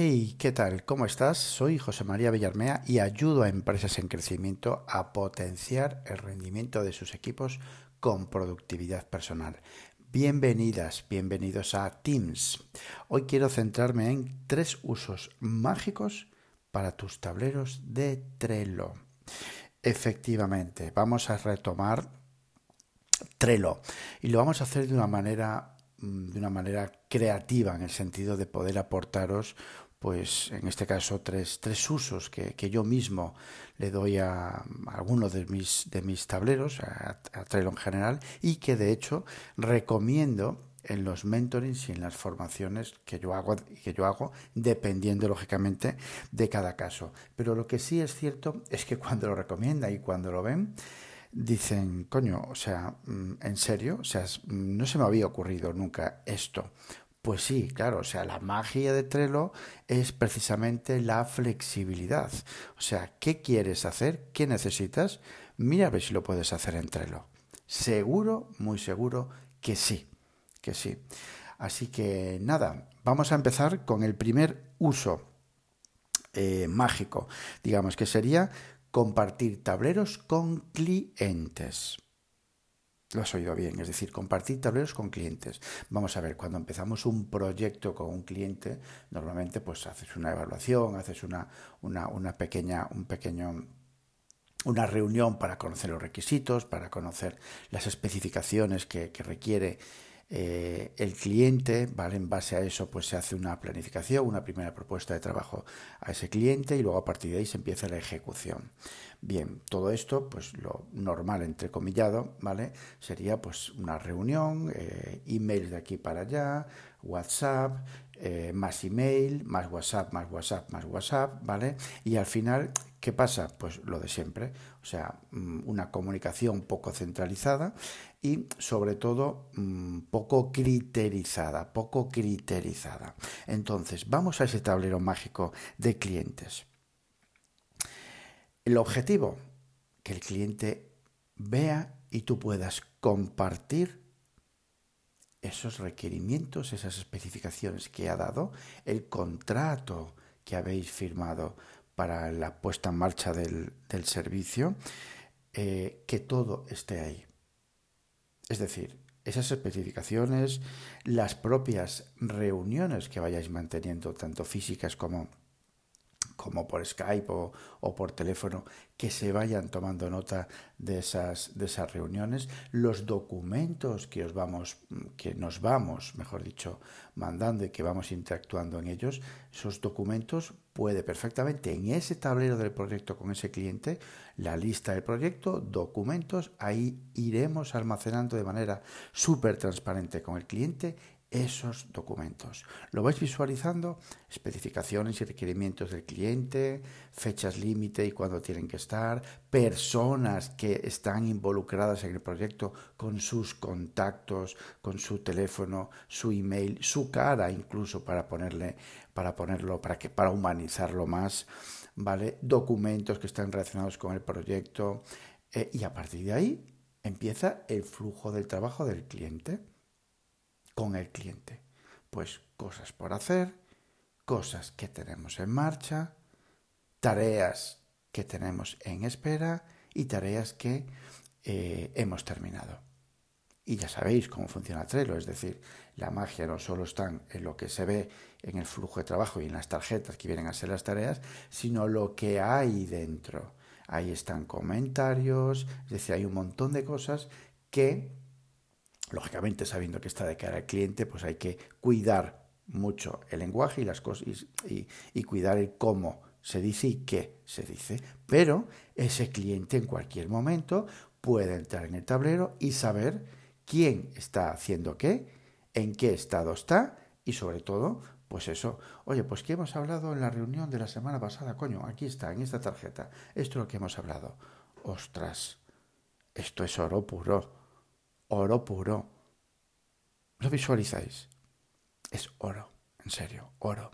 Hey, ¿qué tal? ¿Cómo estás? Soy José María Villarmea y ayudo a empresas en crecimiento a potenciar el rendimiento de sus equipos con productividad personal. Bienvenidas, bienvenidos a Teams. Hoy quiero centrarme en tres usos mágicos para tus tableros de Trello. Efectivamente, vamos a retomar Trello y lo vamos a hacer de una manera Mm, de una manera creativa en el sentido de poder aportaros pues en este caso tres, tres usos que, yo mismo le doy a, algunos de mis, de mis tableros, a, a en general, y que de hecho recomiendo en los mentorings y en las formaciones que yo hago, que yo hago dependiendo lógicamente de cada caso. Pero lo que sí es cierto es que cuando lo recomienda y cuando lo ven, dicen, coño, o sea, mm, en serio, o sea, mm, no se me había ocurrido nunca esto. Pues sí, claro, o sea, la magia de Trello es precisamente la flexibilidad. O sea, ¿qué quieres hacer? ¿Qué necesitas? Mira a ver si lo puedes hacer en Trello. Seguro, muy seguro que sí, que sí. Así que nada, vamos a empezar con el primer uso eh, mágico, digamos que sería compartir tableros con clientes. Lo has oído bien, es decir, compartir tableros con clientes. Vamos a ver, cuando empezamos un proyecto con un cliente, normalmente pues haces una evaluación, haces una, una, pequeña, un pequeño una reunión para conocer los requisitos, para conocer las especificaciones que, que requiere eh, el cliente, ¿vale? En base a eso, pues se hace una planificación, una primera propuesta de trabajo a ese cliente y luego a partir de ahí se empieza la ejecución. Bien, todo esto, pues lo normal, entrecomillado, ¿vale? Sería pues una reunión, eh, emails de aquí para allá, WhatsApp, eh, más email, más WhatsApp, más WhatsApp, más WhatsApp, ¿vale? Y al final, ¿qué pasa? Pues lo de siempre, o sea, mm, una comunicación poco centralizada y sobre todo mm, poco criterizada, poco criterizada. Entonces, vamos a ese tablero mágico de clientes. El objetivo, que el cliente vea y tú puedas compartir esos requerimientos, esas especificaciones que ha dado, el contrato que habéis firmado para la puesta en marcha del, servicio, eh, que todo esté ahí. Es decir, esas especificaciones, las propias reuniones que vayáis manteniendo, tanto físicas como como por Skype o, por teléfono, que se vayan tomando nota de esas, de esas reuniones, los documentos que os vamos, que nos vamos, mejor dicho, mandando y que vamos interactuando en ellos, esos documentos puede perfectamente en ese tablero del proyecto con ese cliente, la lista del proyecto, documentos, ahí iremos almacenando de manera súper transparente con el cliente esos documentos. Lo vais visualizando, especificaciones y requerimientos del cliente, fechas límite y cuándo tienen que estar, personas que están involucradas en el proyecto con sus contactos, con su teléfono, su email, su cara incluso para ponerle para ponerlo para que para humanizarlo más, ¿vale? Documentos que están relacionados con el proyecto eh, y a partir de ahí empieza el flujo del trabajo del cliente con el cliente? Pues cosas por hacer, cosas que tenemos en marcha, tareas que tenemos en espera y tareas que eh, hemos terminado. Y ya sabéis cómo funciona Trello, es decir, la magia no solo está en lo que se ve en el flujo de trabajo y en las tarjetas que vienen a ser las tareas, sino lo que hay dentro. Ahí están comentarios, es decir, hay un montón de cosas que lógicamente sabiendo que está de cara al cliente, pues hay que cuidar mucho el lenguaje y las cosas y, cuidar el cómo se dice y qué se dice. Pero ese cliente en cualquier momento puede entrar en el tablero y saber quién está haciendo qué, en qué estado está y sobre todo, pues eso, oye, pues que hemos hablado en la reunión de la semana pasada, coño, aquí está, en esta tarjeta, esto es lo que hemos hablado. Ostras, esto es oro puro oro puro. ¿Lo visualizáis? Es oro, en serio, oro.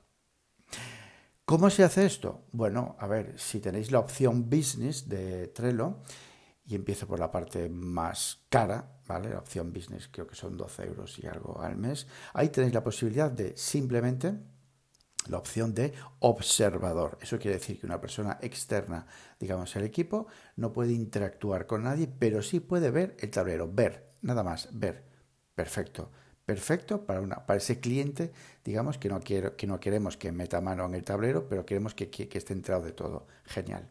¿Cómo se hace esto? Bueno, a ver, si tenéis la opción business de Trello, y empiezo por la parte más cara, ¿vale? La opción business creo que son 12 euros y algo al mes. Ahí tenéis la posibilidad de simplemente la opción de observador. Eso quiere decir que una persona externa, digamos, al equipo, no puede interactuar con nadie, pero sí puede ver el tablero, ver, nada más, ver. Perfecto. Perfecto para, una, para ese cliente, digamos, que no, quiero, que no queremos que meta mano en el tablero, pero queremos que, que, esté enterado de todo. Genial.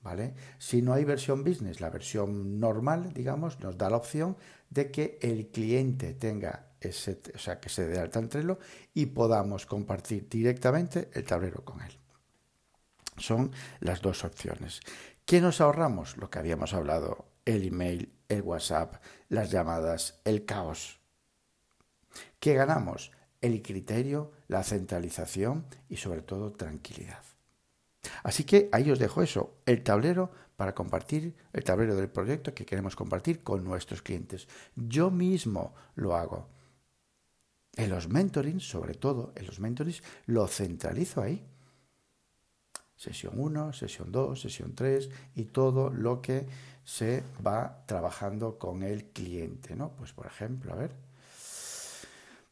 ¿Vale? Si no hay versión business, la versión normal, digamos, nos da la opción de que el cliente tenga ese, o sea, que se dé alta en Trello y podamos compartir directamente el tablero con él. Son las dos opciones. ¿Qué nos ahorramos? Lo que habíamos hablado, el email, el WhatsApp, las llamadas, el caos. ¿Qué ganamos? El criterio, la centralización y sobre todo tranquilidad. Así que ahí os dejo eso, el tablero para compartir, el tablero del proyecto que queremos compartir con nuestros clientes. Yo mismo lo hago. En los mentorings, sobre todo en los mentorings, lo centralizo ahí. Sesión 1, sesión 2, sesión 3 y todo lo que se va trabajando con el cliente, ¿no? Pues por ejemplo, a ver,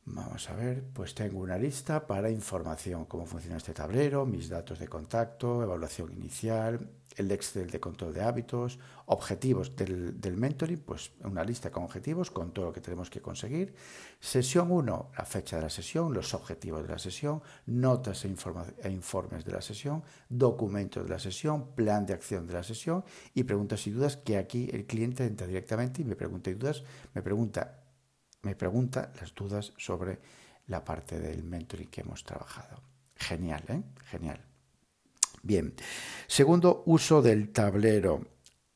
Vamos a ver, pues tengo una lista para información, cómo funciona este tablero, mis datos de contacto, evaluación inicial, el Excel de control de hábitos, objetivos del, del mentoring, pues una lista con objetivos, con todo lo que tenemos que conseguir. Sesión 1, la fecha de la sesión, los objetivos de la sesión, notas e, e informes de la sesión, documentos de la sesión, plan de acción de la sesión y preguntas y dudas que aquí el cliente entra directamente y me pregunta y dudas, me pregunta me pregunta las dudas sobre la parte del mentoring que hemos trabajado. Genial, ¿eh? Genial. Bien. Segundo, uso del tablero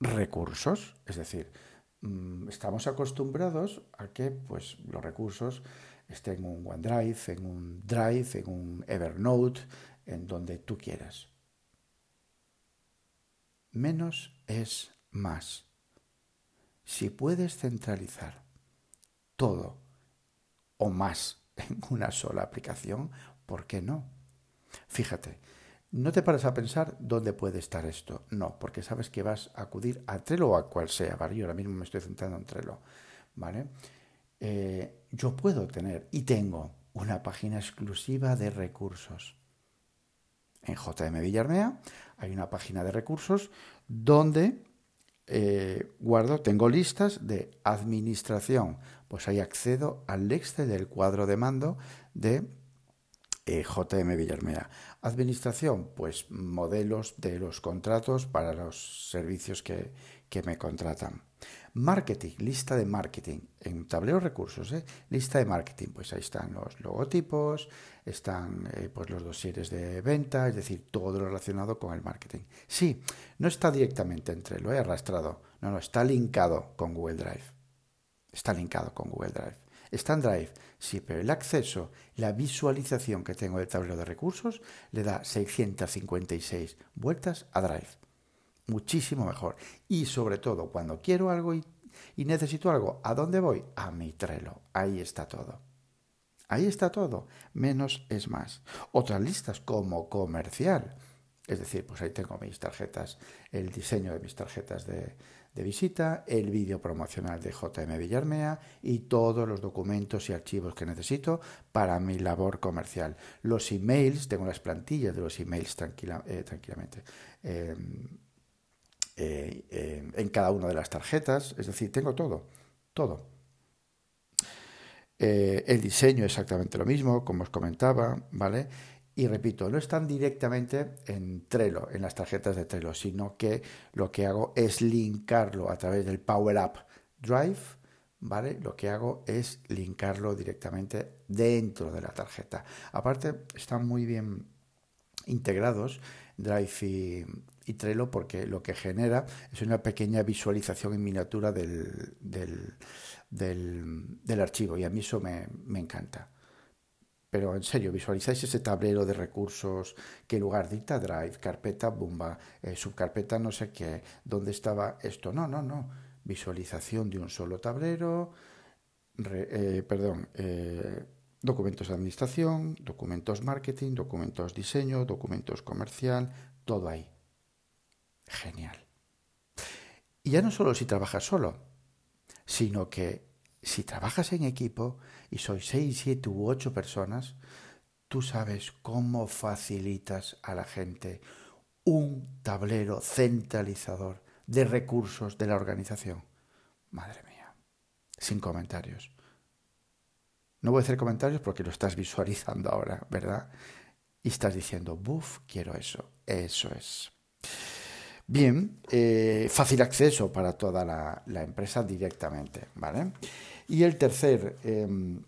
recursos, es decir, mm, estamos acostumbrados a que pues, los recursos estén en un OneDrive, en un Drive, en un Evernote, en donde tú quieras. Menos es más. Si puedes centralizar todo o más en una sola aplicación, ¿por qué no? Fíjate, no te pares a pensar dónde puede estar esto. No, porque sabes que vas a acudir a Trello o a cual sea, ¿vale? Yo ahora mismo me estoy centrando en Trello, ¿vale? Eh, yo puedo tener y tengo una página exclusiva de recursos. En JM Villarmea hay una página de recursos donde eh, guardo, tengo listas de administración, pues ahí accedo al Excel del cuadro de mando de eh, JM Villarmea. Administración, pues modelos de los contratos para los servicios que, que me contratan. Marketing, lista de marketing. En tablero recursos, ¿eh? lista de marketing. Pues ahí están los logotipos, están eh, pues los dosieres de venta, es decir, todo lo relacionado con el marketing. Sí, no está directamente entre, lo he arrastrado. No, no, está linkado con Google Drive. Está linkado con Google Drive. Está en Drive, sí, pero el acceso, la visualización que tengo del tablero de recursos le da 656 vueltas a Drive muchísimo mejor. Y sobre todo, cuando quiero algo y, necesito algo, ¿a dónde voy? A mi Trello. Ahí está todo. Ahí está todo. Menos es más. Otras listas como comercial. Es decir, pues ahí tengo mis tarjetas, el diseño de mis tarjetas de, visita, el vídeo promocional de JM Villarmea y todos los documentos y archivos que necesito para mi labor comercial. Los emails, tengo las plantillas de los emails eh, tranquilamente. Em, eh, eh, en cada una de las tarjetas, es decir, tengo todo, todo. Eh, el diseño exactamente lo mismo, como os comentaba, ¿vale? Y repito, no están directamente en Trello, en las tarjetas de Trello, sino que lo que hago es linkarlo a través del Power Up Drive, ¿vale? Lo que hago es linkarlo directamente dentro de la tarjeta. Aparte, están muy bien integrados Drive y, y Trello porque lo que genera es una pequeña visualización en miniatura del, del, archivo y a mí eso me, encanta. Pero en serio, visualizáis ese tablero de recursos, qué lugar dicta Drive, carpeta, bomba, eh, subcarpeta, no sé qué, dónde estaba esto. No, no, no. Visualización de un solo tablero, eh, perdón, eh, documentos de administración, documentos marketing, documentos diseño, documentos comercial, todo ahí. Genial. Y ya no solo si trabajas solo, sino que si trabajas en equipo y sois seis, siete u ocho personas, tú sabes cómo facilitas a la gente un tablero centralizador de recursos de la organización. Madre mía, sin comentarios. No voy a hacer comentarios porque lo estás visualizando ahora, ¿verdad? Y estás diciendo, buf, quiero eso. Eso es. Bien, eh, fácil acceso para toda la, empresa directamente, ¿vale? Y el tercer em,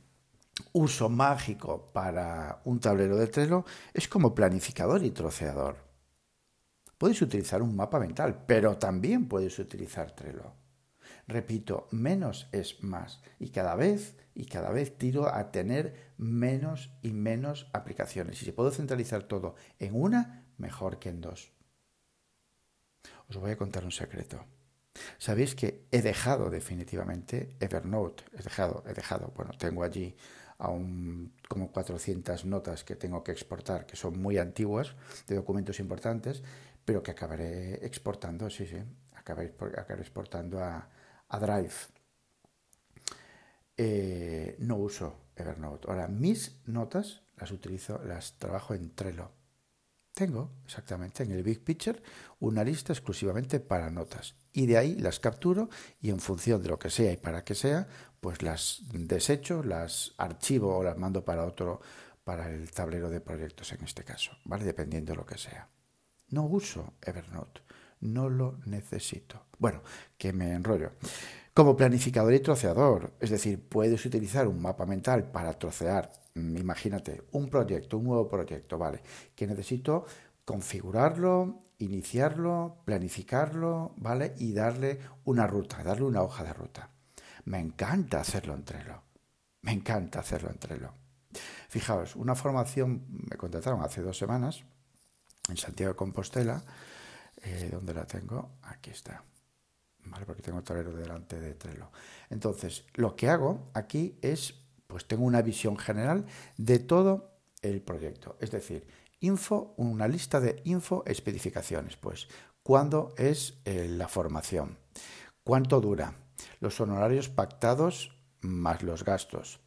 uso mágico para un tablero de Trello es como planificador y troceador. Puedes utilizar un mapa mental, pero también puedes utilizar Trello. Repito, menos es más. Y cada vez, y cada vez tiro a tener menos y menos aplicaciones. Y si puedo centralizar todo en una, mejor que en dos. Os voy a contar un secreto. Sabéis que he dejado definitivamente Evernote. He dejado, he dejado. Bueno, tengo allí aún como 400 notas que tengo que exportar, que son muy antiguas, de documentos importantes, pero que acabaré exportando, sí, sí, acabaré, acabaré exportando a, a Drive. Eh, no uso Evernote. Ahora, mis notas las utilizo, las trabajo en Trello. Tengo exactamente en el Big Picture una lista exclusivamente para notas y de ahí las capturo y en función de lo que sea y para qué sea, pues las desecho, las archivo o las mando para otro, para el tablero de proyectos en este caso, ¿vale? Dependiendo de lo que sea. No uso Evernote no lo necesito. Bueno, que me enrollo. Como planificador y troceador, es decir, puedes utilizar un mapa mental para trocear, mm, imagínate, un proyecto, un nuevo proyecto, ¿vale? Que necesito configurarlo, iniciarlo, planificarlo, ¿vale? Y darle una ruta, darle una hoja de ruta. Me encanta hacerlo en Trello. Me encanta hacerlo en Trello. Fijaos, una formación me contrataron hace dos semanas en Santiago de Compostela eh, ¿Dónde la tengo? Aquí está. ¿Vale? Porque tengo el tablero delante de Trello. Entonces, lo que hago aquí es, pues tengo una visión general de todo el proyecto. Es decir, info, una lista de info especificaciones. Pues, ¿cuándo es eh, la formación? ¿Cuánto dura? Los honorarios pactados más los gastos.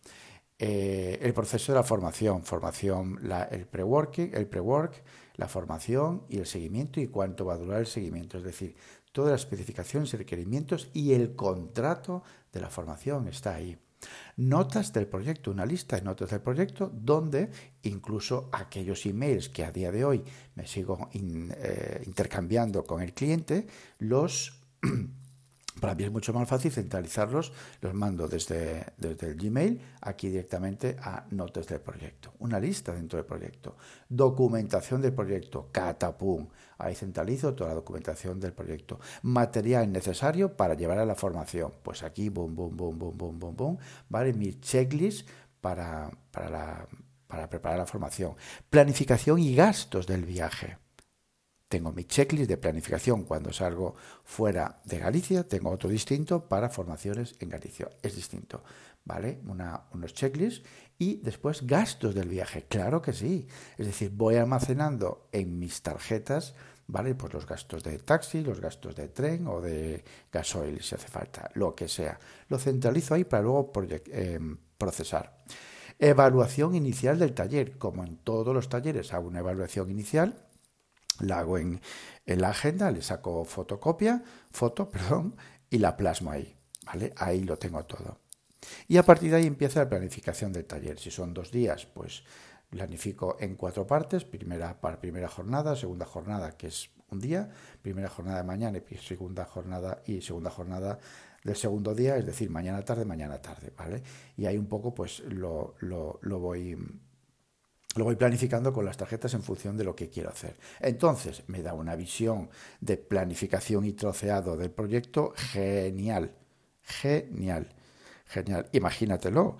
Eh, el proceso de la formación, formación, el pre-working, el pre-work, la formación y el seguimiento y cuánto va a durar el seguimiento. Es decir, todas las especificaciones y requerimientos y el contrato de la formación está ahí. Notas del proyecto, una lista de notas del proyecto donde incluso aquellos emails que a día de hoy me sigo eh, intercambiando con el cliente, los Para mí es mucho más fácil centralizarlos, los mando desde, desde el Gmail aquí directamente a notas del proyecto. Una lista dentro del proyecto. Documentación del proyecto, catapum. Ahí centralizo toda la documentación del proyecto. Material necesario para llevar a la formación. Pues aquí, boom, boom, boom, boom, boom, boom, boom. ¿Vale? Mi checklist para, para, para preparar la formación. Planificación y gastos del viaje tengo mi checklist de planificación cuando salgo fuera de Galicia, tengo otro distinto para formaciones en Galicia. Es distinto, ¿vale? unos checklists y después gastos del viaje. Claro que sí. Es decir, voy almacenando en mis tarjetas, ¿vale? Pues los gastos de taxi, los gastos de tren o de gasoil si hace falta, lo que sea. Lo centralizo ahí para luego eh, procesar. Evaluación inicial del taller. Como en todos los talleres hago una evaluación inicial la hago en, la agenda, le saco fotocopia, foto, perdón, y la plasmo ahí, ¿vale? Ahí lo tengo todo. Y a partir de ahí empieza la planificación del taller. Si son dos días, pues planifico en cuatro partes, primera, para primera jornada, segunda jornada, que es un día, primera jornada de mañana y segunda jornada y segunda jornada del segundo día, es decir, mañana tarde, mañana tarde, ¿vale? Y ahí un poco pues lo, lo, lo voy lo voy planificando con las tarjetas en función de lo que quiero hacer. Entonces, me da una visión de planificación y troceado del proyecto genial. Genial. Genial. Imagínatelo.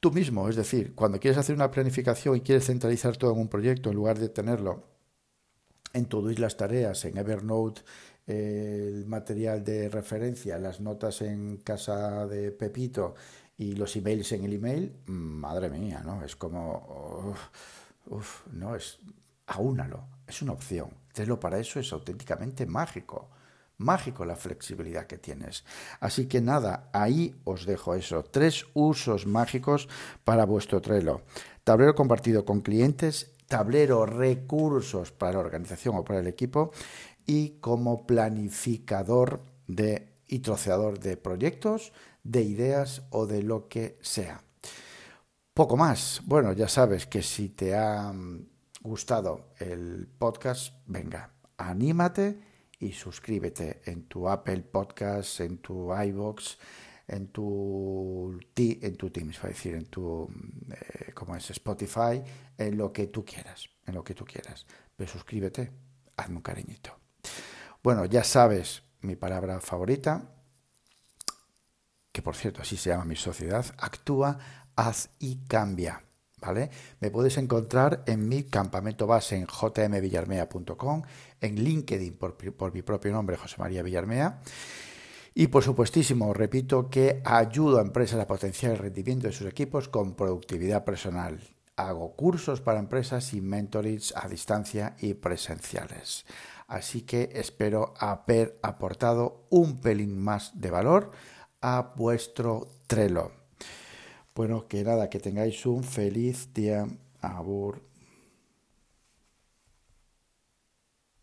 Tú mismo, es decir, cuando quieres hacer una planificación y quieres centralizar todo en un proyecto, en lugar de tenerlo en Todoist las tareas, en Evernote el material de referencia, las notas en casa de Pepito, y los emails en el email, madre mía, ¿no? Es como, uff, no, es, aúnalo, es una opción. Trello para eso es auténticamente mágico, mágico la flexibilidad que tienes. Así que nada, ahí os dejo eso. Tres usos mágicos para vuestro Trello. Tablero compartido con clientes, tablero recursos para la organización o para el equipo y como planificador de, y troceador de proyectos, de ideas o de lo que sea. Poco más. Bueno, ya sabes que si te ha mm, gustado el podcast, venga, anímate y suscríbete en tu Apple Podcast, en tu iBox, en tu en tu Teams, es decir, en tu eh, como es Spotify, en lo que tú quieras, en lo que tú quieras. Pero suscríbete, hazme un cariñito. Bueno, ya sabes mi palabra favorita, que por cierto así se llama mi sociedad, actúa, haz y cambia. ¿Vale? Me puedes encontrar en mi campamento base en jmvillarmea.com, en LinkedIn por, por, mi propio nombre, José María Villarmea. Y por supuestísimo, repito que ayudo a empresas a potenciar el rendimiento de sus equipos con productividad personal. Hago cursos para empresas y mentorings a distancia y presenciales. Así que espero haber aportado un pelín más de valor a vuestro Trello. Bueno, que nada, que tengáis un feliz día. Abur.